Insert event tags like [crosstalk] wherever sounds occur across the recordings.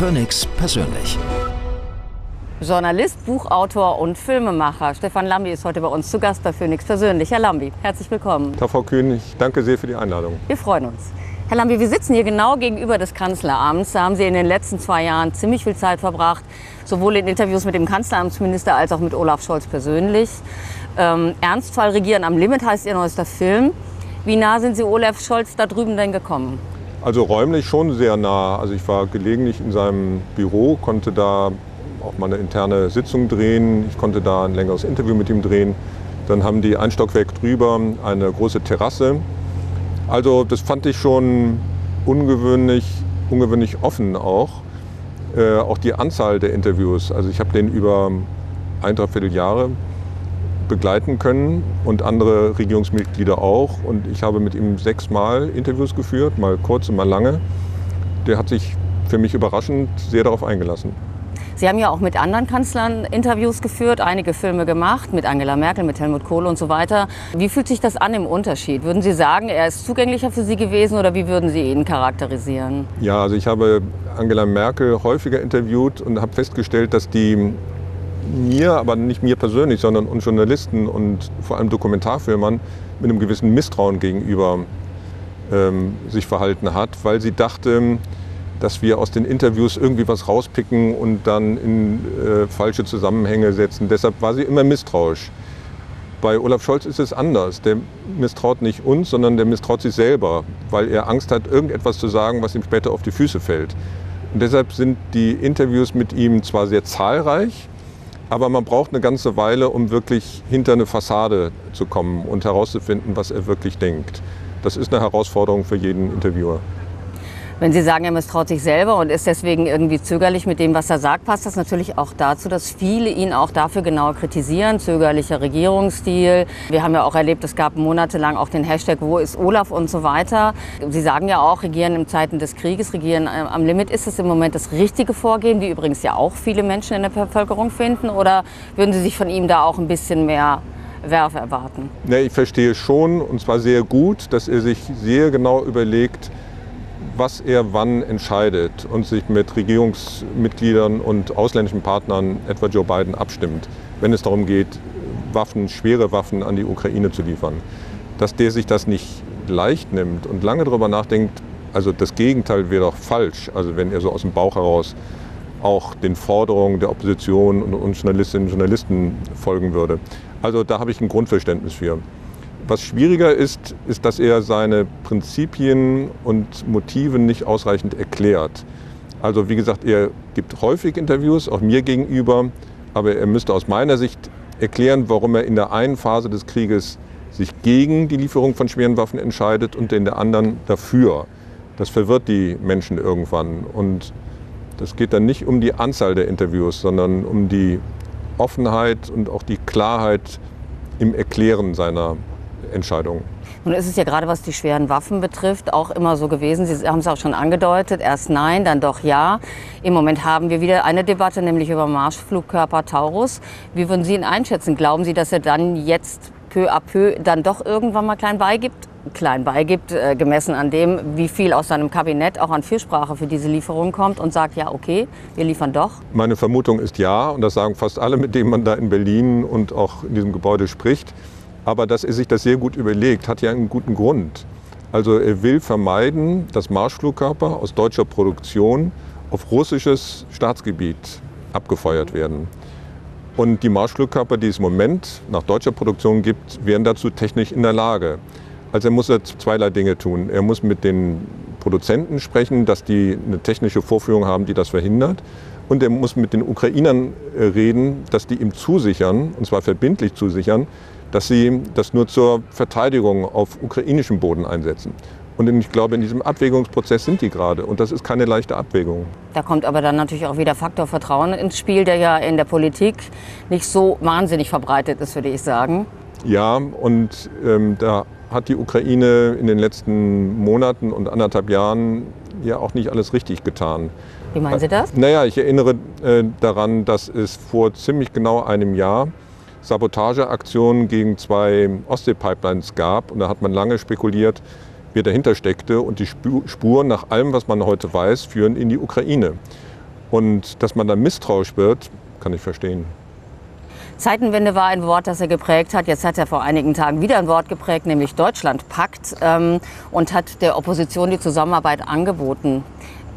Phoenix persönlich. Journalist, Buchautor und Filmemacher. Stefan Lambi ist heute bei uns zu Gast bei Phoenix persönlich. Herr Lambi, herzlich willkommen. Tag, Frau Kühn, ich danke sehr für die Einladung. Wir freuen uns. Herr Lambi, wir sitzen hier genau gegenüber des Kanzleramts. Da haben Sie in den letzten zwei Jahren ziemlich viel Zeit verbracht, sowohl in Interviews mit dem Kanzleramtsminister als auch mit Olaf Scholz persönlich. Ähm, Ernstfall Regieren am Limit heißt Ihr neuester Film. Wie nah sind Sie Olaf Scholz da drüben denn gekommen? Also räumlich schon sehr nah. Also ich war gelegentlich in seinem Büro, konnte da auch mal eine interne Sitzung drehen. Ich konnte da ein längeres Interview mit ihm drehen. Dann haben die ein Stockwerk drüber eine große Terrasse. Also das fand ich schon ungewöhnlich, ungewöhnlich offen auch. Äh, auch die Anzahl der Interviews. Also ich habe den über ein, dreiviertel Jahre begleiten können und andere Regierungsmitglieder auch. Und ich habe mit ihm sechsmal Interviews geführt, mal kurz und mal lange. Der hat sich für mich überraschend sehr darauf eingelassen. Sie haben ja auch mit anderen Kanzlern Interviews geführt, einige Filme gemacht, mit Angela Merkel, mit Helmut Kohl und so weiter. Wie fühlt sich das an im Unterschied? Würden Sie sagen, er ist zugänglicher für Sie gewesen oder wie würden Sie ihn charakterisieren? Ja, also ich habe Angela Merkel häufiger interviewt und habe festgestellt, dass die mir, aber nicht mir persönlich, sondern uns Journalisten und vor allem Dokumentarfilmern mit einem gewissen Misstrauen gegenüber ähm, sich verhalten hat, weil sie dachte, dass wir aus den Interviews irgendwie was rauspicken und dann in äh, falsche Zusammenhänge setzen. Deshalb war sie immer misstrauisch. Bei Olaf Scholz ist es anders. Der misstraut nicht uns, sondern der misstraut sich selber, weil er Angst hat, irgendetwas zu sagen, was ihm später auf die Füße fällt. Und deshalb sind die Interviews mit ihm zwar sehr zahlreich, aber man braucht eine ganze Weile, um wirklich hinter eine Fassade zu kommen und herauszufinden, was er wirklich denkt. Das ist eine Herausforderung für jeden Interviewer. Wenn Sie sagen, er misstraut sich selber und ist deswegen irgendwie zögerlich mit dem, was er sagt, passt das natürlich auch dazu, dass viele ihn auch dafür genauer kritisieren. Zögerlicher Regierungsstil. Wir haben ja auch erlebt, es gab monatelang auch den Hashtag Wo ist Olaf und so weiter. Sie sagen ja auch, regieren in Zeiten des Krieges, regieren äh, am Limit. Ist das im Moment das richtige Vorgehen, wie übrigens ja auch viele Menschen in der Bevölkerung finden? Oder würden Sie sich von ihm da auch ein bisschen mehr Werf erwarten? Ja, ich verstehe schon, und zwar sehr gut, dass er sich sehr genau überlegt, was er wann entscheidet und sich mit Regierungsmitgliedern und ausländischen Partnern, etwa Joe Biden, abstimmt, wenn es darum geht, Waffen, schwere Waffen an die Ukraine zu liefern. Dass der sich das nicht leicht nimmt und lange darüber nachdenkt, also das Gegenteil wäre doch falsch. Also wenn er so aus dem Bauch heraus auch den Forderungen der Opposition und Journalistinnen und Journalisten folgen würde. Also da habe ich ein Grundverständnis für. Was schwieriger ist, ist, dass er seine Prinzipien und Motive nicht ausreichend erklärt. Also wie gesagt, er gibt häufig Interviews, auch mir gegenüber, aber er müsste aus meiner Sicht erklären, warum er in der einen Phase des Krieges sich gegen die Lieferung von schweren Waffen entscheidet und in der anderen dafür. Das verwirrt die Menschen irgendwann. Und das geht dann nicht um die Anzahl der Interviews, sondern um die Offenheit und auch die Klarheit im Erklären seiner Entscheidungen. Nun ist es ja gerade, was die schweren Waffen betrifft, auch immer so gewesen. Sie haben es auch schon angedeutet. Erst nein, dann doch ja. Im Moment haben wir wieder eine Debatte, nämlich über Marschflugkörper Taurus. Wie würden Sie ihn einschätzen? Glauben Sie, dass er dann jetzt peu à peu dann doch irgendwann mal klein beigibt? klein beigibt, äh, gemessen an dem, wie viel aus seinem Kabinett auch an Fürsprache für diese Lieferung kommt und sagt, ja, okay, wir liefern doch? Meine Vermutung ist ja, und das sagen fast alle, mit denen man da in Berlin und auch in diesem Gebäude spricht. Aber dass er sich das sehr gut überlegt, hat ja einen guten Grund. Also er will vermeiden, dass Marschflugkörper aus deutscher Produktion auf russisches Staatsgebiet abgefeuert werden. Und die Marschflugkörper, die es im Moment nach deutscher Produktion gibt, wären dazu technisch in der Lage. Also er muss zweierlei Dinge tun. Er muss mit den Produzenten sprechen, dass die eine technische Vorführung haben, die das verhindert. Und er muss mit den Ukrainern äh, reden, dass die ihm zusichern, und zwar verbindlich zusichern, dass sie das nur zur Verteidigung auf ukrainischem Boden einsetzen. Und ich glaube, in diesem Abwägungsprozess sind die gerade. Und das ist keine leichte Abwägung. Da kommt aber dann natürlich auch wieder Faktor Vertrauen ins Spiel, der ja in der Politik nicht so wahnsinnig verbreitet ist, würde ich sagen. Ja, und ähm, da hat die Ukraine in den letzten Monaten und anderthalb Jahren ja auch nicht alles richtig getan. Wie meinen Sie das? Naja, ich erinnere äh, daran, dass es vor ziemlich genau einem Jahr Sabotageaktionen gegen zwei Ostsee-Pipelines gab. Und da hat man lange spekuliert, wer dahinter steckte. Und die Spuren, nach allem, was man heute weiß, führen in die Ukraine. Und dass man dann misstrauisch wird, kann ich verstehen. Zeitenwende war ein Wort, das er geprägt hat. Jetzt hat er vor einigen Tagen wieder ein Wort geprägt, nämlich Deutschlandpakt, ähm, und hat der Opposition die Zusammenarbeit angeboten.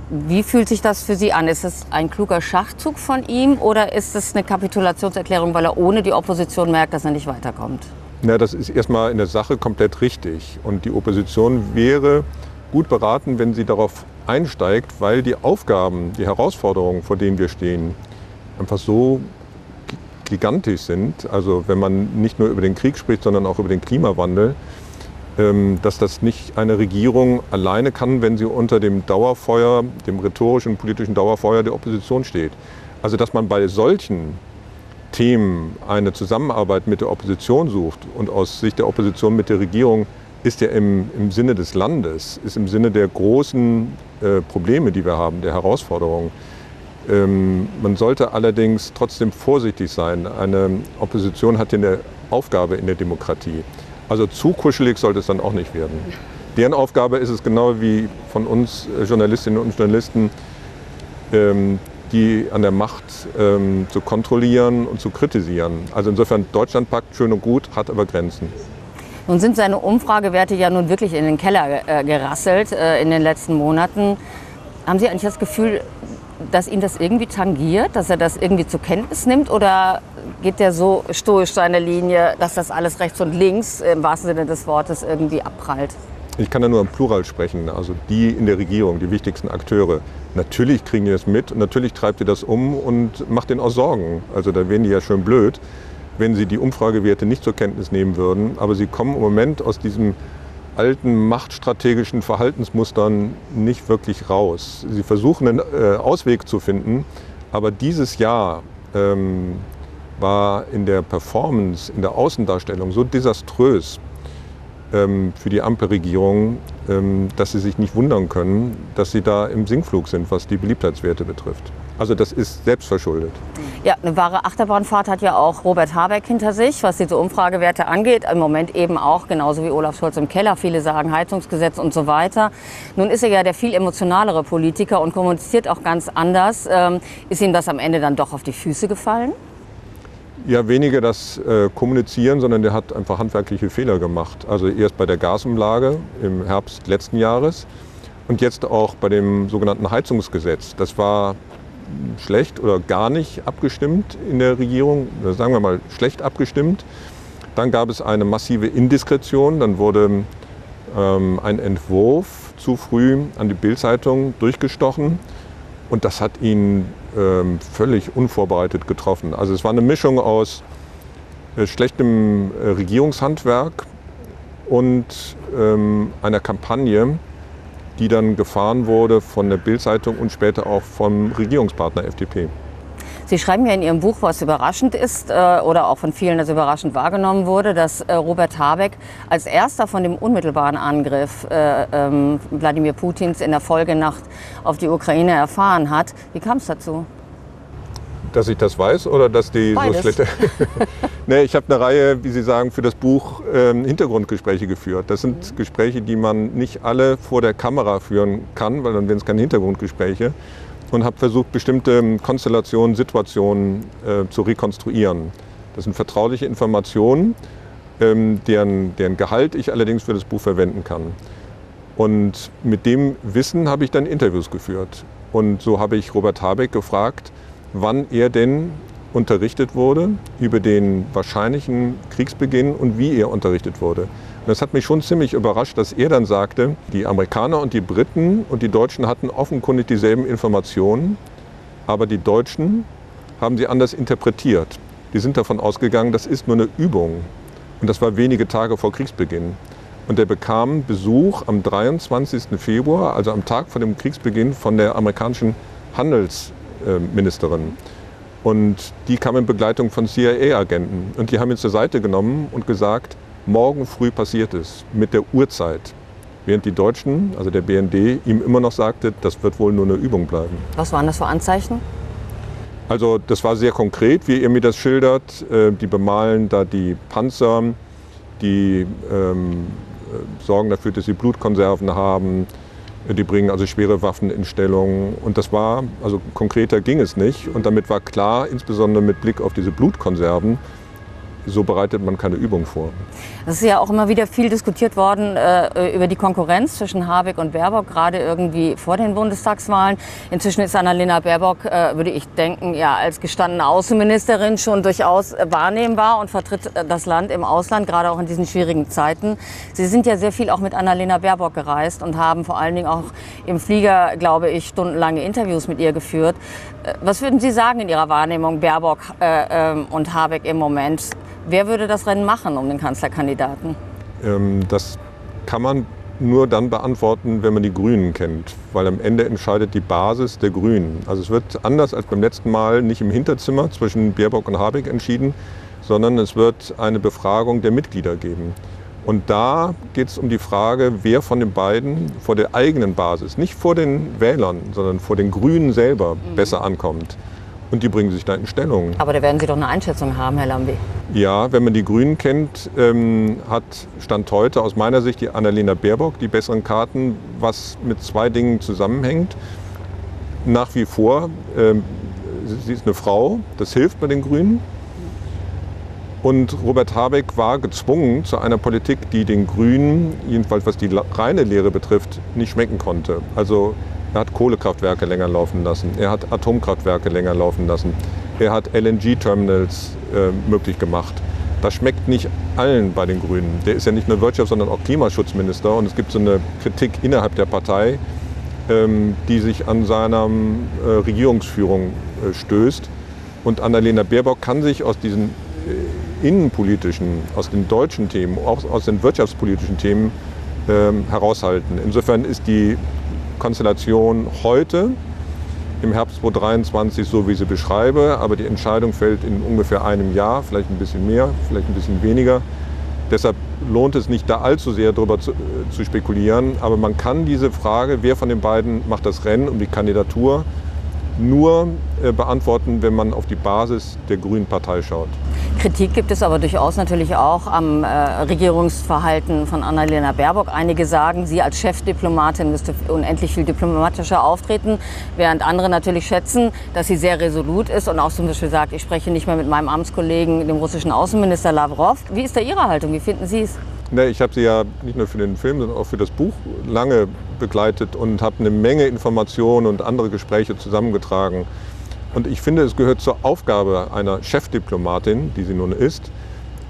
Wie fühlt sich das für Sie an? Ist es ein kluger Schachzug von ihm oder ist es eine Kapitulationserklärung, weil er ohne die Opposition merkt, dass er nicht weiterkommt? Na, das ist erstmal in der Sache komplett richtig. Und die Opposition wäre gut beraten, wenn sie darauf einsteigt, weil die Aufgaben, die Herausforderungen, vor denen wir stehen, einfach so gigantisch sind. Also wenn man nicht nur über den Krieg spricht, sondern auch über den Klimawandel, dass das nicht eine Regierung alleine kann, wenn sie unter dem Dauerfeuer, dem rhetorischen politischen Dauerfeuer der Opposition steht. Also dass man bei solchen Themen eine Zusammenarbeit mit der Opposition sucht und aus Sicht der Opposition mit der Regierung ist ja im, im Sinne des Landes, ist im Sinne der großen äh, Probleme, die wir haben, der Herausforderungen. Ähm, man sollte allerdings trotzdem vorsichtig sein. Eine Opposition hat ja eine Aufgabe in der Demokratie. Also zu kuschelig sollte es dann auch nicht werden. Deren Aufgabe ist es genau wie von uns äh, Journalistinnen und Journalisten, ähm, die an der Macht ähm, zu kontrollieren und zu kritisieren. Also insofern Deutschlandpakt schön und gut, hat aber Grenzen. Nun sind seine Umfragewerte ja nun wirklich in den Keller äh, gerasselt äh, in den letzten Monaten. Haben Sie eigentlich das Gefühl, dass ihn das irgendwie tangiert, dass er das irgendwie zur Kenntnis nimmt? Oder geht der so stoisch seine Linie, dass das alles rechts und links im wahrsten Sinne des Wortes irgendwie abprallt? Ich kann da nur im Plural sprechen, also die in der Regierung, die wichtigsten Akteure. Natürlich kriegen die das mit natürlich treibt ihr das um und macht denen auch Sorgen. Also da wären die ja schön blöd, wenn sie die Umfragewerte nicht zur Kenntnis nehmen würden. Aber sie kommen im Moment aus diesem alten machtstrategischen Verhaltensmustern nicht wirklich raus. Sie versuchen einen äh, Ausweg zu finden, aber dieses Jahr ähm, war in der Performance, in der Außendarstellung so desaströs ähm, für die Ampelregierung, ähm, dass sie sich nicht wundern können, dass sie da im Sinkflug sind, was die Beliebtheitswerte betrifft. Also das ist selbstverschuldet. Ja, eine wahre Achterbahnfahrt hat ja auch Robert Habeck hinter sich, was diese Umfragewerte angeht. Im Moment eben auch, genauso wie Olaf Scholz im Keller. Viele sagen Heizungsgesetz und so weiter. Nun ist er ja der viel emotionalere Politiker und kommuniziert auch ganz anders. Ähm, ist ihm das am Ende dann doch auf die Füße gefallen? Ja, weniger das äh, Kommunizieren, sondern der hat einfach handwerkliche Fehler gemacht. Also erst bei der Gasumlage im Herbst letzten Jahres und jetzt auch bei dem sogenannten Heizungsgesetz. Das war schlecht oder gar nicht abgestimmt in der Regierung, sagen wir mal schlecht abgestimmt. Dann gab es eine massive Indiskretion, dann wurde ähm, ein Entwurf zu früh an die Bildzeitung durchgestochen und das hat ihn ähm, völlig unvorbereitet getroffen. Also es war eine Mischung aus äh, schlechtem äh, Regierungshandwerk und ähm, einer Kampagne, die dann gefahren wurde von der Bildzeitung und später auch vom Regierungspartner FDP. Sie schreiben ja in Ihrem Buch, was überraschend ist äh, oder auch von vielen als überraschend wahrgenommen wurde, dass äh, Robert Habeck als erster von dem unmittelbaren Angriff äh, ähm, Wladimir Putins in der Folgenacht auf die Ukraine erfahren hat. Wie kam es dazu? Dass ich das weiß oder dass die Beides. so schlecht. [laughs] nee, ich habe eine Reihe, wie Sie sagen, für das Buch ähm, Hintergrundgespräche geführt. Das sind mhm. Gespräche, die man nicht alle vor der Kamera führen kann, weil dann wären es keine Hintergrundgespräche. Und habe versucht, bestimmte ähm, Konstellationen, Situationen äh, zu rekonstruieren. Das sind vertrauliche Informationen, ähm, deren, deren Gehalt ich allerdings für das Buch verwenden kann. Und mit dem Wissen habe ich dann Interviews geführt. Und so habe ich Robert Habeck gefragt, wann er denn unterrichtet wurde über den wahrscheinlichen Kriegsbeginn und wie er unterrichtet wurde. Und das hat mich schon ziemlich überrascht, dass er dann sagte, die Amerikaner und die Briten und die Deutschen hatten offenkundig dieselben Informationen, aber die Deutschen haben sie anders interpretiert. Die sind davon ausgegangen, das ist nur eine Übung. Und das war wenige Tage vor Kriegsbeginn. Und er bekam Besuch am 23. Februar, also am Tag vor dem Kriegsbeginn, von der amerikanischen Handels- Ministerin. Und die kam in Begleitung von CIA-Agenten. Und die haben ihn zur Seite genommen und gesagt, morgen früh passiert es mit der Uhrzeit. Während die Deutschen, also der BND, ihm immer noch sagte, das wird wohl nur eine Übung bleiben. Was waren das für Anzeichen? Also das war sehr konkret, wie ihr mir das schildert. Äh, die bemalen da die Panzer, die ähm, äh, sorgen dafür, dass sie Blutkonserven haben, Die bringen also schwere Waffen in Stellung. Und das war, also konkreter ging es nicht. Und damit war klar, insbesondere mit Blick auf diese Blutkonserven, so bereitet man keine Übung vor. Es ist ja auch immer wieder viel diskutiert worden äh, über die Konkurrenz zwischen Habeck und Baerbock, gerade irgendwie vor den Bundestagswahlen. Inzwischen ist Annalena Baerbock, äh, würde ich denken, ja als gestandene Außenministerin schon durchaus wahrnehmbar und vertritt äh, das Land im Ausland, gerade auch in diesen schwierigen Zeiten. Sie sind ja sehr viel auch mit Annalena Baerbock gereist und haben vor allen Dingen auch im Flieger, glaube ich, stundenlange Interviews mit ihr geführt. Äh, was würden Sie sagen in Ihrer Wahrnehmung, Baerbock äh, ähm, und Habeck im Moment? Wer würde das Rennen machen um den Kanzlerkandidaten? Ähm, das kann man nur dann beantworten, wenn man die Grünen kennt, weil am Ende entscheidet die Basis der Grünen. Also es wird anders als beim letzten Mal nicht im Hinterzimmer zwischen Baerbock und Habeck entschieden, sondern es wird eine Befragung der Mitglieder geben. Und da geht es um die Frage, wer von den beiden vor der eigenen Basis, nicht vor den Wählern, sondern vor den Grünen selber mhm. besser ankommt. Und die bringen sich da in Stellung. Aber da werden Sie doch eine Einschätzung haben, Herr Lambi. Ja, wenn man die Grünen kennt, ähm, hat Stand heute aus meiner Sicht die Annalena Baerbock die besseren Karten, was mit zwei Dingen zusammenhängt. Nach wie vor, ähm, sie ist eine Frau, das hilft bei den Grünen. Und Robert Habeck war gezwungen zu einer Politik, die den Grünen, jedenfalls was die reine Lehre betrifft, nicht schmecken konnte. Also er hat Kohlekraftwerke länger laufen lassen, er hat Atomkraftwerke länger laufen lassen, er hat LNG-Terminals äh, möglich gemacht. Das schmeckt nicht allen bei den Grünen. Der ist ja nicht nur Wirtschafts-, sondern auch Klimaschutzminister. Und es gibt so eine Kritik innerhalb der Partei, ähm, die sich an seiner äh, Regierungsführung äh, stößt. Und Annalena Baerbock kann sich aus diesen äh, innenpolitischen, aus den deutschen Themen, auch aus den wirtschaftspolitischen Themen ähm, heraushalten. Insofern ist die Konstellation heute im Herbst 2023 so, wie ich sie beschreibe, aber die Entscheidung fällt in ungefähr einem Jahr, vielleicht ein bisschen mehr, vielleicht ein bisschen weniger. Deshalb lohnt es nicht, da allzu sehr darüber zu, äh, zu spekulieren, aber man kann diese Frage, wer von den beiden macht das Rennen um die Kandidatur, nur äh, beantworten, wenn man auf die Basis der Grünen Partei schaut. Kritik gibt es aber durchaus natürlich auch am äh, Regierungsverhalten von Annalena Baerbock. Einige sagen, sie als Chefdiplomatin müsste unendlich viel diplomatischer auftreten, während andere natürlich schätzen, dass sie sehr resolut ist und auch zum Beispiel sagt, ich spreche nicht mehr mit meinem Amtskollegen, dem russischen Außenminister Lavrov. Wie ist da Ihre Haltung? Wie finden Sie es? Nee, ich habe sie ja nicht nur für den Film, sondern auch für das Buch lange begleitet und habe eine Menge Informationen und andere Gespräche zusammengetragen. Und ich finde, es gehört zur Aufgabe einer Chefdiplomatin, die sie nun ist,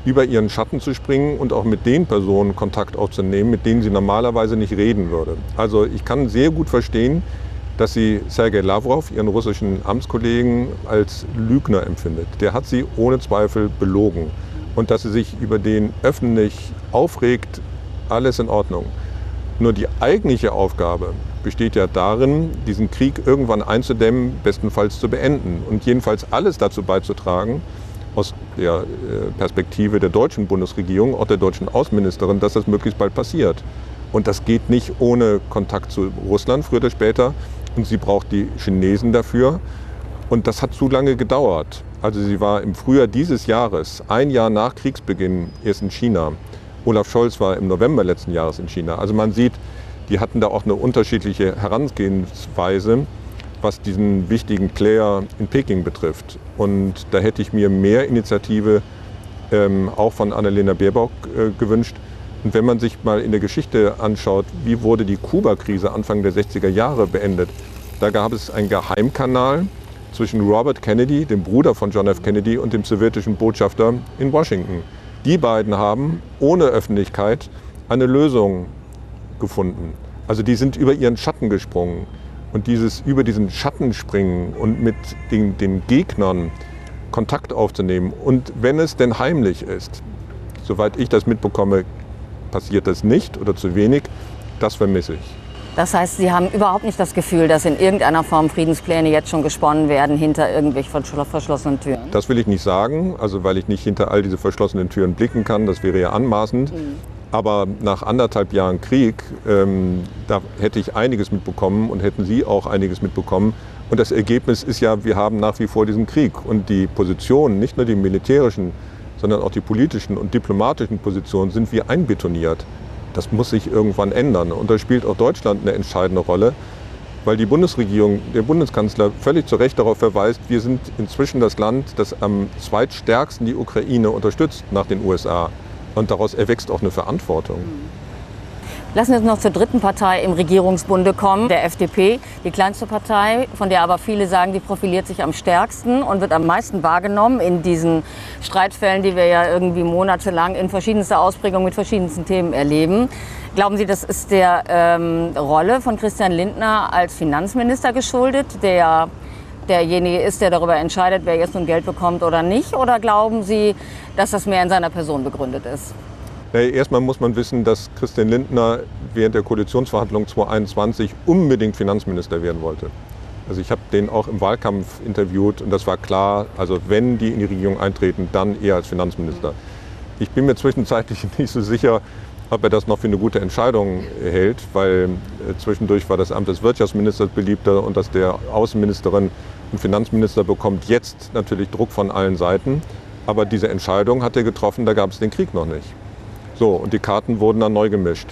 über ihren Schatten zu springen und auch mit den Personen Kontakt aufzunehmen, mit denen sie normalerweise nicht reden würde. Also ich kann sehr gut verstehen, dass sie Sergei Lavrov, ihren russischen Amtskollegen, als Lügner empfindet. Der hat sie ohne Zweifel belogen und dass sie sich über den öffentlich aufregt, alles in Ordnung. Nur die eigentliche Aufgabe besteht ja darin, diesen Krieg irgendwann einzudämmen, bestenfalls zu beenden und jedenfalls alles dazu beizutragen, aus der äh, Perspektive der deutschen Bundesregierung, auch der deutschen Außenministerin, dass das möglichst bald passiert. Und das geht nicht ohne Kontakt zu Russland, früher oder später. Und sie braucht die Chinesen dafür. Und das hat zu lange gedauert. Also sie war im Frühjahr dieses Jahres, ein Jahr nach Kriegsbeginn, erst in China. Olaf Scholz war im November letzten Jahres in China. Also man sieht, die hatten da auch eine unterschiedliche Herangehensweise, was diesen wichtigen Player in Peking betrifft. Und da hätte ich mir mehr Initiative ähm, auch von Annalena Baerbock äh, gewünscht. Und wenn man sich mal in der Geschichte anschaut, wie wurde die Kuba-Krise Anfang der 60er Jahre beendet, da gab es einen Geheimkanal, zwischen Robert Kennedy, dem Bruder von John F. Kennedy, und dem sowjetischen Botschafter in Washington. Die beiden haben ohne Öffentlichkeit eine Lösung gefunden. Also die sind über ihren Schatten gesprungen. Und dieses über diesen Schatten springen und mit den, den Gegnern Kontakt aufzunehmen und wenn es denn heimlich ist, soweit ich das mitbekomme, passiert das nicht oder zu wenig, das vermisse ich. Das heißt, Sie haben überhaupt nicht das Gefühl, dass in irgendeiner Form Friedenspläne jetzt schon gesponnen werden hinter irgendwelchen verschlossenen Türen? Das will ich nicht sagen, also weil ich nicht hinter all diese verschlossenen Türen blicken kann. Das wäre ja anmaßend. Mhm. Aber nach anderthalb Jahren Krieg, ähm, da hätte ich einiges mitbekommen und hätten Sie auch einiges mitbekommen. Und das Ergebnis ist ja, wir haben nach wie vor diesen Krieg. Und die Positionen, nicht nur die militärischen, sondern auch die politischen und diplomatischen Positionen sind wie einbetoniert. Das muss sich irgendwann ändern. Und da spielt auch Deutschland eine entscheidende Rolle, weil die Bundesregierung, der Bundeskanzler völlig zu Recht darauf verweist, wir sind inzwischen das Land, das am zweitstärksten die Ukraine unterstützt nach den USA. Und daraus erwächst auch eine Verantwortung. Lassen wir uns noch zur dritten Partei im Regierungsbunde kommen, der FDP, die kleinste Partei, von der aber viele sagen, die profiliert sich am stärksten und wird am meisten wahrgenommen in diesen Streitfällen, die wir ja irgendwie monatelang in verschiedenster Ausprägung mit verschiedensten Themen erleben. Glauben Sie, das ist der ähm, Rolle von Christian Lindner als Finanzminister geschuldet, der derjenige ist, der darüber entscheidet, wer jetzt nun Geld bekommt oder nicht? Oder glauben Sie, dass das mehr in seiner Person begründet ist? Erstmal muss man wissen, dass Christian Lindner während der Koalitionsverhandlungen 2021 unbedingt Finanzminister werden wollte. Also ich habe den auch im Wahlkampf interviewt und das war klar, also wenn die in die Regierung eintreten, dann eher als Finanzminister. Ich bin mir zwischenzeitlich [laughs] nicht so sicher, ob er das noch für eine gute Entscheidung hält, weil äh, zwischendurch war das Amt des Wirtschaftsministers beliebter und dass der Außenministerin einen Finanzminister bekommt, jetzt natürlich Druck von allen Seiten. Aber diese Entscheidung hat er getroffen, da gab es den Krieg noch nicht. So, und die Karten wurden dann neu gemischt.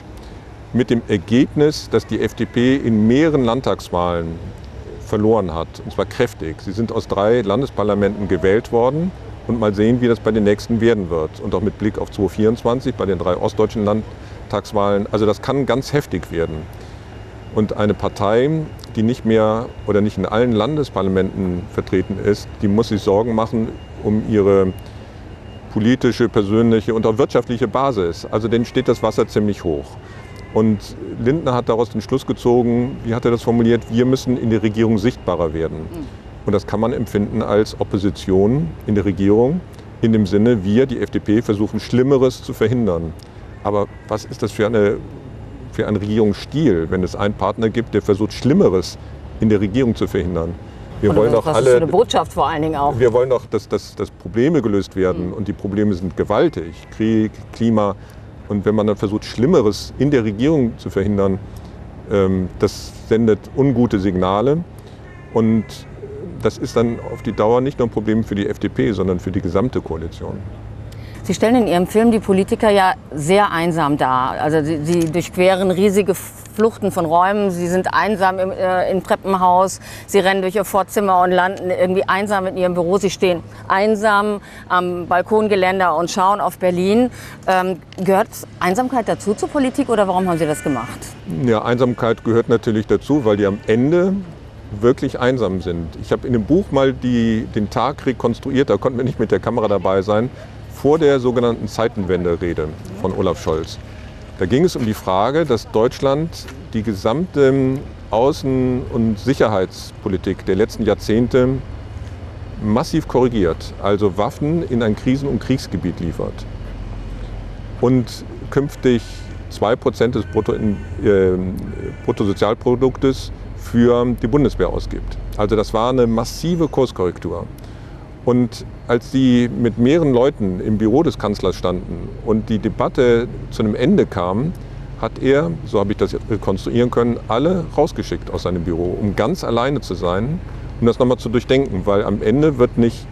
Mit dem Ergebnis, dass die FDP in mehreren Landtagswahlen verloren hat, und zwar kräftig. Sie sind aus drei Landesparlamenten gewählt worden und mal sehen, wie das bei den nächsten werden wird. Und auch mit Blick auf 2024 bei den drei ostdeutschen Landtagswahlen. Also das kann ganz heftig werden. Und eine Partei, die nicht mehr oder nicht in allen Landesparlamenten vertreten ist, die muss sich Sorgen machen um ihre politische, persönliche und auch wirtschaftliche Basis. Also denen steht das Wasser ziemlich hoch. Und Lindner hat daraus den Schluss gezogen, wie hat er das formuliert, wir müssen in der Regierung sichtbarer werden. Hm. Und das kann man empfinden als Opposition in der Regierung, in dem Sinne, wir, die FDP, versuchen Schlimmeres zu verhindern. Aber was ist das für, eine, für ein Regierungsstil, wenn es einen Partner gibt, der versucht, Schlimmeres in der Regierung zu verhindern? Wir wollen doch alle. eine Botschaft vor allen Dingen auch. Wir wollen doch, dass, dass, dass Probleme gelöst werden mhm. und die Probleme sind gewaltig. Krieg, Klima. Und wenn man dann versucht, Schlimmeres in der Regierung zu verhindern, ähm, das sendet ungute Signale. Und das ist dann auf die Dauer nicht nur ein Problem für die FDP, sondern für die gesamte Koalition. Sie stellen in Ihrem Film die Politiker ja sehr einsam dar. Also sie, sie durchqueren riesige Fluchten von Räumen. Sie sind einsam im, äh, im Treppenhaus. Sie rennen durch ihr Vorzimmer und landen irgendwie einsam in ihrem Büro. Sie stehen einsam am Balkongeländer und schauen auf Berlin. Ähm, gehört Einsamkeit dazu zur Politik oder warum haben Sie das gemacht? Ja, Einsamkeit gehört natürlich dazu, weil die am Ende wirklich einsam sind. Ich habe in dem Buch mal die, den Tag rekonstruiert, da konnten wir nicht mit der Kamera dabei sein vor der sogenannten Zeitenwende-Rede von Olaf Scholz. Da ging es um die Frage, dass Deutschland die gesamte Außen- und Sicherheitspolitik der letzten Jahrzehnte massiv korrigiert, also Waffen in ein Krisen- und Kriegsgebiet liefert und künftig 2% des Brutto, äh, Bruttosozialproduktes für die Bundeswehr ausgibt. Also das war eine massive Kurskorrektur. Und als sie mit mehreren Leuten im Büro des Kanzlers standen und die Debatte zu einem Ende kam, hat er, so habe ich das rekonstruieren können, alle rausgeschickt aus seinem Büro, um ganz alleine zu sein, um das nochmal zu durchdenken, weil am Ende wird nicht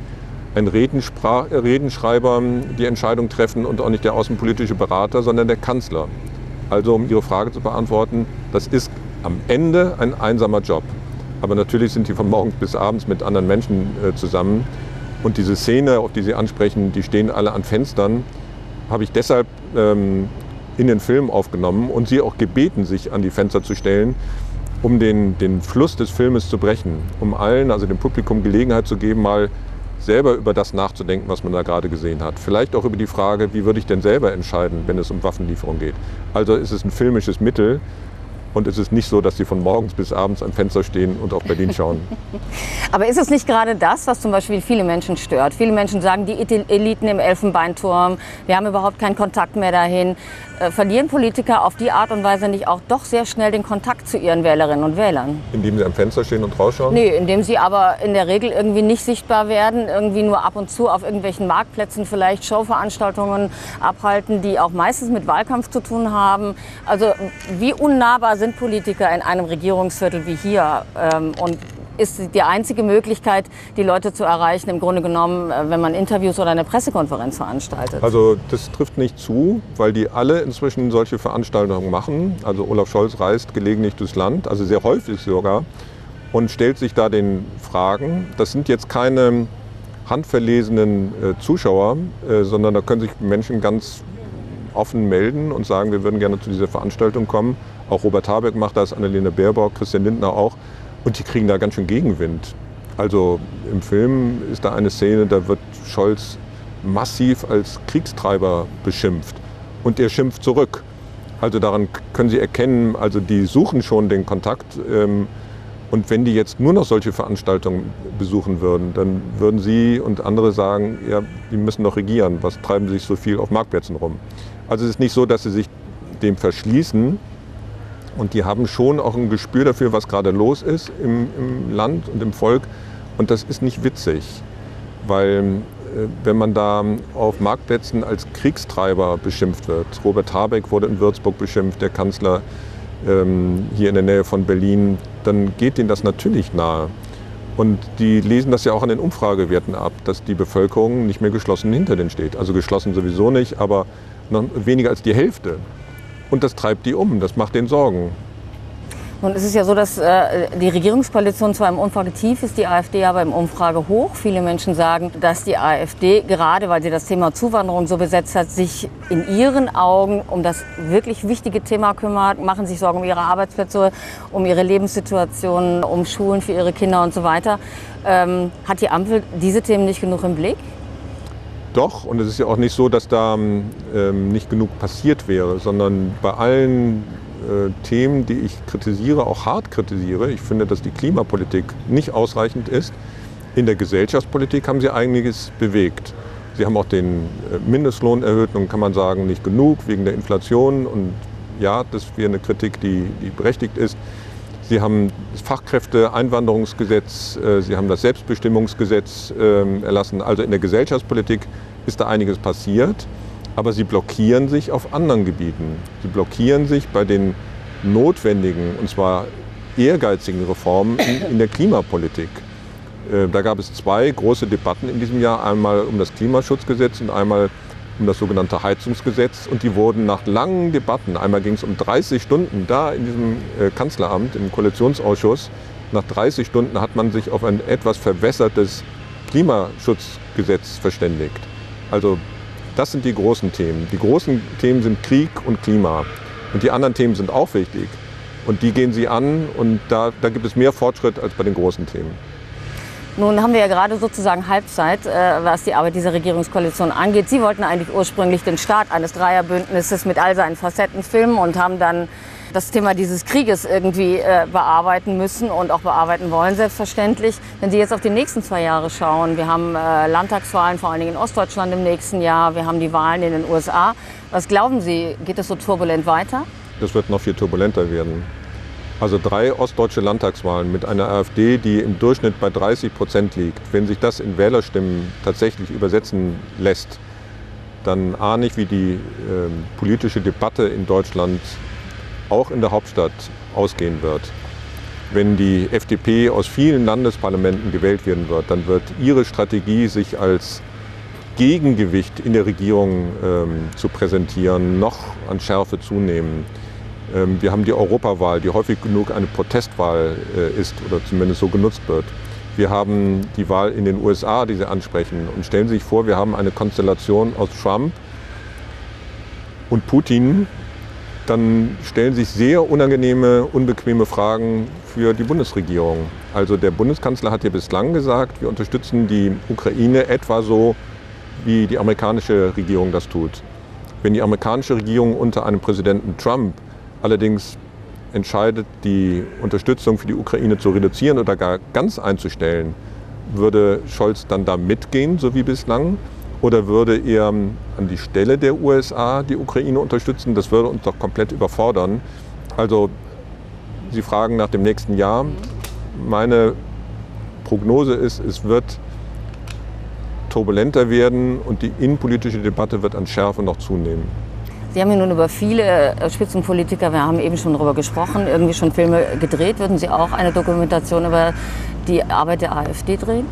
ein Redenschreiber die Entscheidung treffen und auch nicht der außenpolitische Berater, sondern der Kanzler. Also um Ihre Frage zu beantworten, das ist am Ende ein einsamer Job. Aber natürlich sind die von morgens bis abends mit anderen Menschen äh, zusammen. Und diese Szene, auf die Sie ansprechen, die stehen alle an Fenstern, habe ich deshalb ähm, in den Film aufgenommen und Sie auch gebeten, sich an die Fenster zu stellen, um den, den Fluss des Filmes zu brechen, um allen, also dem Publikum, Gelegenheit zu geben, mal selber über das nachzudenken, was man da gerade gesehen hat. Vielleicht auch über die Frage, wie würde ich denn selber entscheiden, wenn es um Waffenlieferung geht. Also ist es ein filmisches Mittel, und es ist nicht so, dass sie von morgens bis abends am Fenster stehen und auf Berlin schauen. [laughs] Aber ist es nicht gerade das, was zum Beispiel viele Menschen stört? Viele Menschen sagen, die Eliten im Elfenbeinturm, wir haben überhaupt keinen Kontakt mehr dahin. Äh, verlieren Politiker auf die Art und Weise nicht auch doch sehr schnell den Kontakt zu ihren Wählerinnen und Wählern? Indem sie am Fenster stehen und rausschauen? Nee, indem sie aber in der Regel irgendwie nicht sichtbar werden, irgendwie nur ab und zu auf irgendwelchen Marktplätzen vielleicht Showveranstaltungen abhalten, die auch meistens mit Wahlkampf zu tun haben. Also wie unnahbar sind Politiker in einem Regierungsviertel wie hier? Ähm, und ist die einzige Möglichkeit, die Leute zu erreichen, im Grunde genommen, äh, wenn man Interviews oder eine Pressekonferenz veranstaltet. Also das trifft nicht zu, weil die alle inzwischen solche Veranstaltungen machen. Also Olaf Scholz reist gelegentlich durchs Land, also sehr häufig sogar, und stellt sich da den Fragen. Das sind jetzt keine handverlesenen äh, Zuschauer, äh, sondern da können sich Menschen ganz offen melden und sagen, wir würden gerne zu dieser Veranstaltung kommen. Auch Robert Habeck macht das, Annalena Baerbock, Christian Lindner auch. Und die kriegen da ganz schön Gegenwind. Also im Film ist da eine Szene, da wird Scholz massiv als Kriegstreiber beschimpft. Und er schimpft zurück. Also daran können Sie erkennen, also die suchen schon den Kontakt. Ähm, und wenn die jetzt nur noch solche Veranstaltungen besuchen würden, dann würden Sie und andere sagen, ja, die müssen doch regieren. Was treiben sie sich so viel auf Marktplätzen rum? Also es ist nicht so, dass sie sich dem verschließen. Und die haben schon auch ein Gespür dafür, was gerade los ist im, im Land und im Volk. Und das ist nicht witzig, weil äh, wenn man da auf Marktplätzen als Kriegstreiber beschimpft wird, Robert Habeck wurde in Würzburg beschimpft, der Kanzler ähm, hier in der Nähe von Berlin, dann geht ihnen das natürlich nahe. Und die lesen das ja auch an den Umfragewerten ab, dass die Bevölkerung nicht mehr geschlossen hinter denen steht. Also geschlossen sowieso nicht, aber noch weniger als die Hälfte. Und das treibt die um, das macht denen Sorgen. Nun ist es ja so, dass äh, die Regierungskoalition zwar im Umfrage tief ist, die AfD aber im Umfrage hoch. Viele Menschen sagen, dass die AfD, gerade weil sie das Thema Zuwanderung so besetzt hat, sich in ihren Augen um das wirklich wichtige Thema kümmert, machen sich Sorgen um ihre Arbeitsplätze, um ihre Lebenssituation, um Schulen für ihre Kinder und so weiter. Ähm, hat die Ampel diese Themen nicht genug im Blick? Doch, und es ist ja auch nicht so, dass da ähm, nicht genug passiert wäre, sondern bei allen äh, Themen, die ich kritisiere, auch hart kritisiere. Ich finde, dass die Klimapolitik nicht ausreichend ist. In der Gesellschaftspolitik haben sie einiges bewegt. Sie haben auch den äh, Mindestlohn erhöht und kann man sagen, nicht genug wegen der Inflation. Und ja, das wäre eine Kritik, die, die berechtigt ist. Sie haben das Fachkräfteeinwanderungsgesetz, äh, Sie haben das Selbstbestimmungsgesetz ähm, erlassen. Also in der Gesellschaftspolitik ist da einiges passiert aber sie blockieren sich auf anderen Gebieten. Sie blockieren sich bei den notwendigen, und zwar ehrgeizigen Reformen in, der Klimapolitik. Äh, da gab es zwei große Debatten in diesem Jahr, einmal um das Klimaschutzgesetz und einmal um das sogenannte Heizungsgesetz. Und die wurden nach langen Debatten, einmal ging es um 30 Stunden da in diesem äh, Kanzleramt, im Koalitionsausschuss, nach 30 Stunden hat man sich auf ein etwas verwässertes Klimaschutzgesetz verständigt. Also das sind die großen Themen. Die großen Themen sind Krieg und Klima. Und die anderen Themen sind auch wichtig. Und die gehen sie an und da, da gibt es mehr Fortschritt als bei den großen Themen. Nun haben wir ja gerade sozusagen Halbzeit, äh, was die Arbeit dieser Regierungskoalition angeht. Sie wollten eigentlich ursprünglich den Start eines Dreierbündnisses mit all seinen Facetten filmen und haben dann das Thema dieses Krieges irgendwie äh, bearbeiten müssen und auch bearbeiten wollen, selbstverständlich. Wenn Sie jetzt auf die nächsten zwei Jahre schauen, wir haben äh, Landtagswahlen vor allen Dingen in Ostdeutschland im nächsten Jahr, wir haben die Wahlen in den USA. Was glauben Sie, geht es so turbulent weiter? Das wird noch viel turbulenter werden. Also drei ostdeutsche Landtagswahlen mit einer AfD, die im Durchschnitt bei 30 Prozent liegt. Wenn sich das in Wählerstimmen tatsächlich übersetzen lässt, dann ahne ich, wie die äh, politische Debatte in Deutschland auch in der Hauptstadt ausgehen wird. Wenn die FDP aus vielen Landesparlamenten gewählt werden wird, dann wird ihre Strategie, sich als Gegengewicht in der Regierung ähm, zu präsentieren, noch an Schärfe zunehmen. Ähm, wir haben die Europawahl, die häufig genug eine Protestwahl äh, ist oder zumindest so genutzt wird. Wir haben die Wahl in den USA, die Sie ansprechen. Und stellen Sie sich vor, wir haben eine Konstellation aus Trump und Putin, dann stellen sich sehr unangenehme, unbequeme Fragen für die Bundesregierung. Also der Bundeskanzler hat ja bislang gesagt, wir unterstützen die Ukraine etwa so, wie die amerikanische Regierung das tut. Wenn die amerikanische Regierung unter einem Präsidenten Trump allerdings entscheidet, die Unterstützung für die Ukraine zu reduzieren oder gar ganz einzustellen, würde Scholz dann da mitgehen, so wie bislang? Oder würde er an die Stelle der USA die Ukraine unterstützen? Das würde uns doch komplett überfordern. Also Sie fragen nach dem nächsten Jahr. Meine Prognose ist, es wird turbulenter werden und die innenpolitische Debatte wird an Schärfe noch zunehmen. Sie haben ja nun über viele äh, Spitzenpolitiker, wir haben eben schon darüber gesprochen, irgendwie schon Filme gedreht. Würden Sie auch eine Dokumentation über die Arbeit der AfD drehen?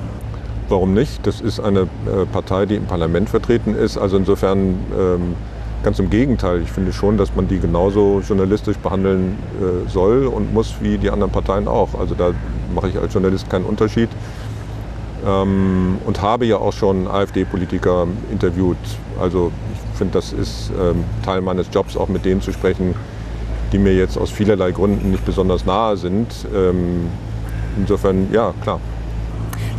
Warum nicht? Das ist eine äh, Partei, die im Parlament vertreten ist. Also insofern ähm, ganz im Gegenteil. Ich finde schon, dass man die genauso journalistisch behandeln äh, soll und muss wie die anderen Parteien auch. Also da mache ich als Journalist keinen Unterschied. Ähm, und habe ja auch schon AfD-Politiker interviewt. Also ich finde, das ist ähm, Teil meines Jobs, auch mit denen zu sprechen, die mir jetzt aus vielerlei Gründen nicht besonders nahe sind. Ähm, insofern, ja, klar.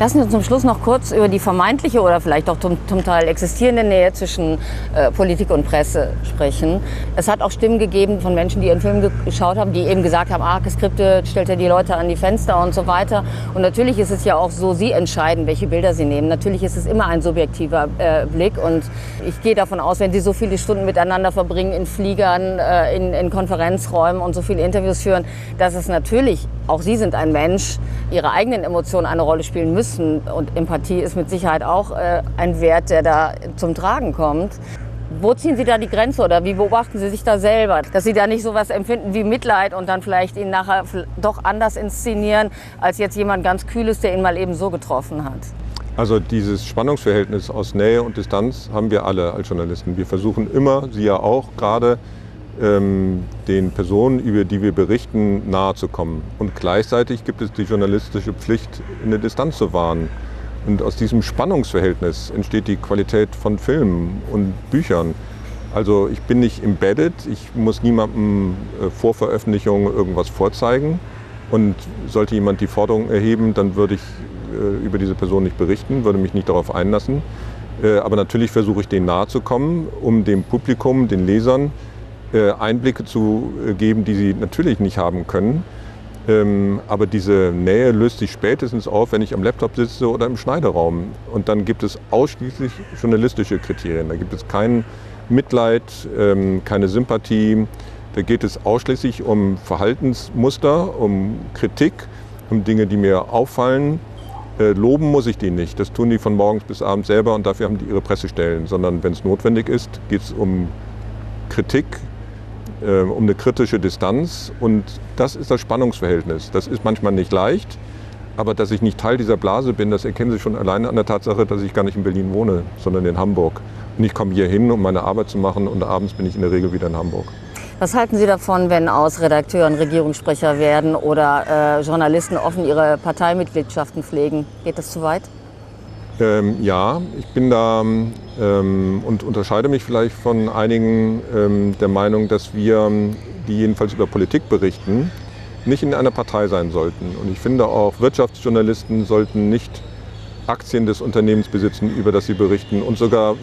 Lassen Sie uns zum Schluss noch kurz über die vermeintliche oder vielleicht auch zum, zum Teil existierende Nähe zwischen äh, Politik und Presse sprechen. Es hat auch Stimmen gegeben von Menschen, die Ihren Film geschaut haben, die eben gesagt haben, ah, Geskripte stellt ja die Leute an die Fenster und so weiter. Und natürlich ist es ja auch so, Sie entscheiden, welche Bilder Sie nehmen. Natürlich ist es immer ein subjektiver äh, Blick und ich gehe davon aus, wenn Sie so viele Stunden miteinander verbringen in Fliegern, äh, in, in Konferenzräumen und so viele Interviews führen, dass es natürlich, auch Sie sind ein Mensch, Ihre eigenen Emotionen eine Rolle spielen müssen müssen. Und Empathie ist mit Sicherheit auch äh, ein Wert, der da zum Tragen kommt. Wo ziehen Sie da die Grenze oder wie beobachten Sie sich da selber, dass Sie da nicht so was empfinden wie Mitleid und dann vielleicht ihn nachher doch anders inszenieren als jetzt jemand ganz Kühles, der ihn mal eben so getroffen hat? Also dieses Spannungsverhältnis aus Nähe und Distanz haben wir alle als Journalisten. Wir versuchen immer, Sie ja auch gerade, den Personen, über die wir berichten, nahe zu kommen. Und gleichzeitig gibt es die journalistische Pflicht, eine Distanz zu wahren. Und aus diesem Spannungsverhältnis entsteht die Qualität von Filmen und Büchern. Also ich bin nicht embedded, ich muss niemandem äh, vor Veröffentlichung irgendwas vorzeigen. Und sollte jemand die Forderung erheben, dann würde ich äh, über diese Person nicht berichten, würde mich nicht darauf einlassen. Äh, aber natürlich versuche ich denen nahe zu kommen, um dem Publikum, den Lesern, Einblicke zu äh, geben, die sie natürlich nicht haben können. Ähm, aber diese Nähe löst sich spätestens auf, wenn ich am Laptop sitze oder im Schneideraum. Und dann gibt es ausschließlich journalistische Kriterien. Da gibt es kein Mitleid, ähm, keine Sympathie. Da geht es ausschließlich um Verhaltensmuster, um Kritik, um Dinge, die mir auffallen. Äh, loben muss ich die nicht. Das tun die von morgens bis abends selber und dafür haben die ihre Pressestellen. Sondern wenn es notwendig ist, geht es um Kritik, äh, um eine kritische Distanz. Und das ist das Spannungsverhältnis. Das ist manchmal nicht leicht. Aber dass ich nicht Teil dieser Blase bin, das erkennen Sie schon alleine an der Tatsache, dass ich gar nicht in Berlin wohne, sondern in Hamburg. Und ich komme hier hin, um meine Arbeit zu machen und abends bin ich in der Regel wieder in Hamburg. Was halten Sie davon, wenn aus Redakteuren Regierungssprecher werden oder äh, Journalisten offen ihre Parteimitgliedschaften pflegen? Geht das zu weit? Ähm, ja, ich bin da ähm, und unterscheide mich vielleicht von einigen ähm, der Meinung, dass wir, die jedenfalls über Politik berichten, nicht in einer Partei sein sollten. Und ich finde auch, Wirtschaftsjournalisten sollten nicht Aktien des Unternehmens besitzen, über das sie berichten. Und sogar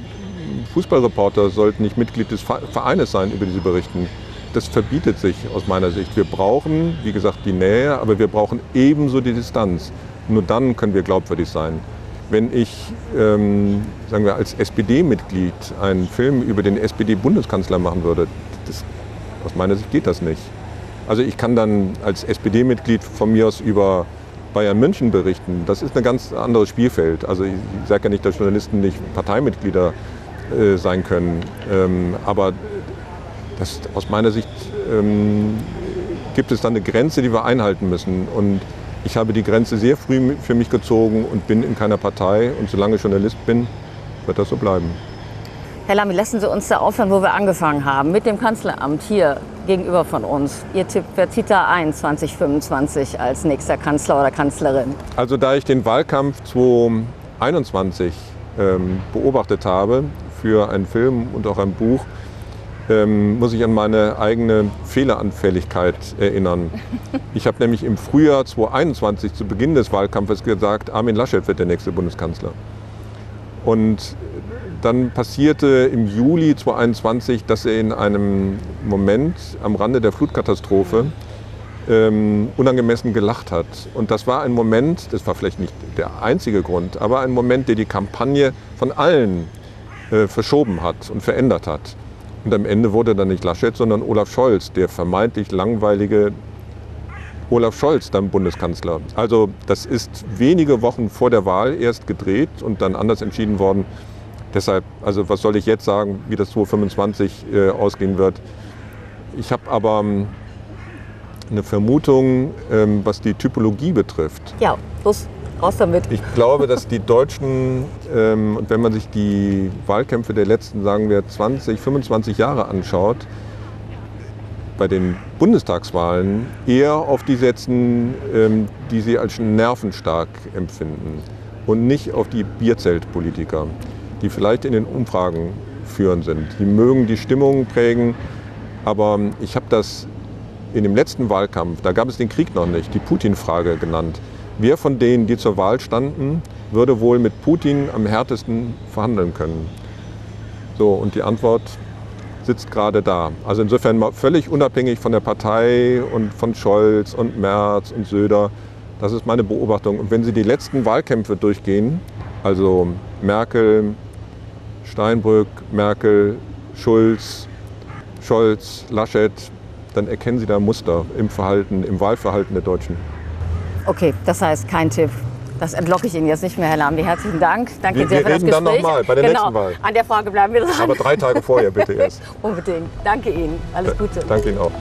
Fußballreporter sollten nicht Mitglied des Vereines sein, über die sie berichten. Das verbietet sich aus meiner Sicht. Wir brauchen, wie gesagt, die Nähe, aber wir brauchen ebenso die Distanz. Nur dann können wir glaubwürdig sein. Wenn ich, ähm, sagen wir, als SPD-Mitglied einen Film über den SPD-Bundeskanzler machen würde, das, aus meiner Sicht geht das nicht. Also ich kann dann als SPD-Mitglied von mir aus über Bayern München berichten. Das ist ein ganz anderes Spielfeld. Also ich, ich sage ja nicht, dass Journalisten nicht Parteimitglieder äh, sein können. Ähm, aber das, aus meiner Sicht ähm, gibt es dann eine Grenze, die wir einhalten müssen. Und ich habe die Grenze sehr früh für mich gezogen und bin in keiner Partei. Und solange ich Journalist bin, wird das so bleiben. Herr Lamy, lassen Sie uns da aufhören, wo wir angefangen haben, mit dem Kanzleramt hier gegenüber von uns. Ihr Tipp, wer zieht da ein 2025 als nächster Kanzler oder Kanzlerin? Also da ich den Wahlkampf 2021 ähm, beobachtet habe für einen Film und auch ein Buch, ähm, muss ich an meine eigene Fehleranfälligkeit erinnern. Ich habe nämlich im Frühjahr 2021 zu Beginn des Wahlkampfes gesagt, Armin Laschet wird der nächste Bundeskanzler. Und dann passierte im Juli 2021, dass er in einem Moment am Rande der Flutkatastrophe ähm, unangemessen gelacht hat. Und das war ein Moment, das war vielleicht nicht der einzige Grund, aber ein Moment, der die Kampagne von allen äh, verschoben hat und verändert hat. Und am Ende wurde dann nicht Laschet, sondern Olaf Scholz, der vermeintlich langweilige Olaf Scholz dann Bundeskanzler. Also das ist wenige Wochen vor der Wahl erst gedreht und dann anders entschieden worden. Deshalb, also was soll ich jetzt sagen, wie das 2025 äh, ausgehen wird. Ich habe aber ähm, eine Vermutung, ähm, was die Typologie betrifft. Ja, los, raus damit. Ich glaube, dass die Deutschen, ähm, wenn man sich die Wahlkämpfe der letzten, sagen wir, 20, 25 Jahre anschaut, bei den Bundestagswahlen eher auf die setzen, ähm, die sie als nervenstark empfinden und nicht auf die Bierzeltpolitiker, die vielleicht in den Umfragen führend sind. Die mögen die Stimmung prägen, aber ich habe das in dem letzten Wahlkampf, da gab es den Krieg noch nicht, die Putin-Frage genannt. Wer von denen, die zur Wahl standen, würde wohl mit Putin am härtesten verhandeln können? So, und die Antwort sitzt gerade da. Also insofern völlig unabhängig von der Partei und von Scholz und Merz und Söder. Das ist meine Beobachtung. Und wenn Sie die letzten Wahlkämpfe durchgehen, also Merkel, Steinbrück, Merkel, Schulz, Scholz, Laschet, dann erkennen Sie da Muster im Verhalten, im Wahlverhalten der Deutschen. Okay, das heißt kein Tipp. Das entlocke ich Ihnen jetzt nicht mehr, Herr Lambi. Herzlichen Dank. Danke wir, sehr wir für das reden Gespräch. dann nochmal bei der genau. nächsten Wahl. An der Frage bleiben wir dran. Aber drei Tage vorher bitte [laughs] erst. Unbedingt. Danke Ihnen. Alles Gute. Danke Ihnen auch.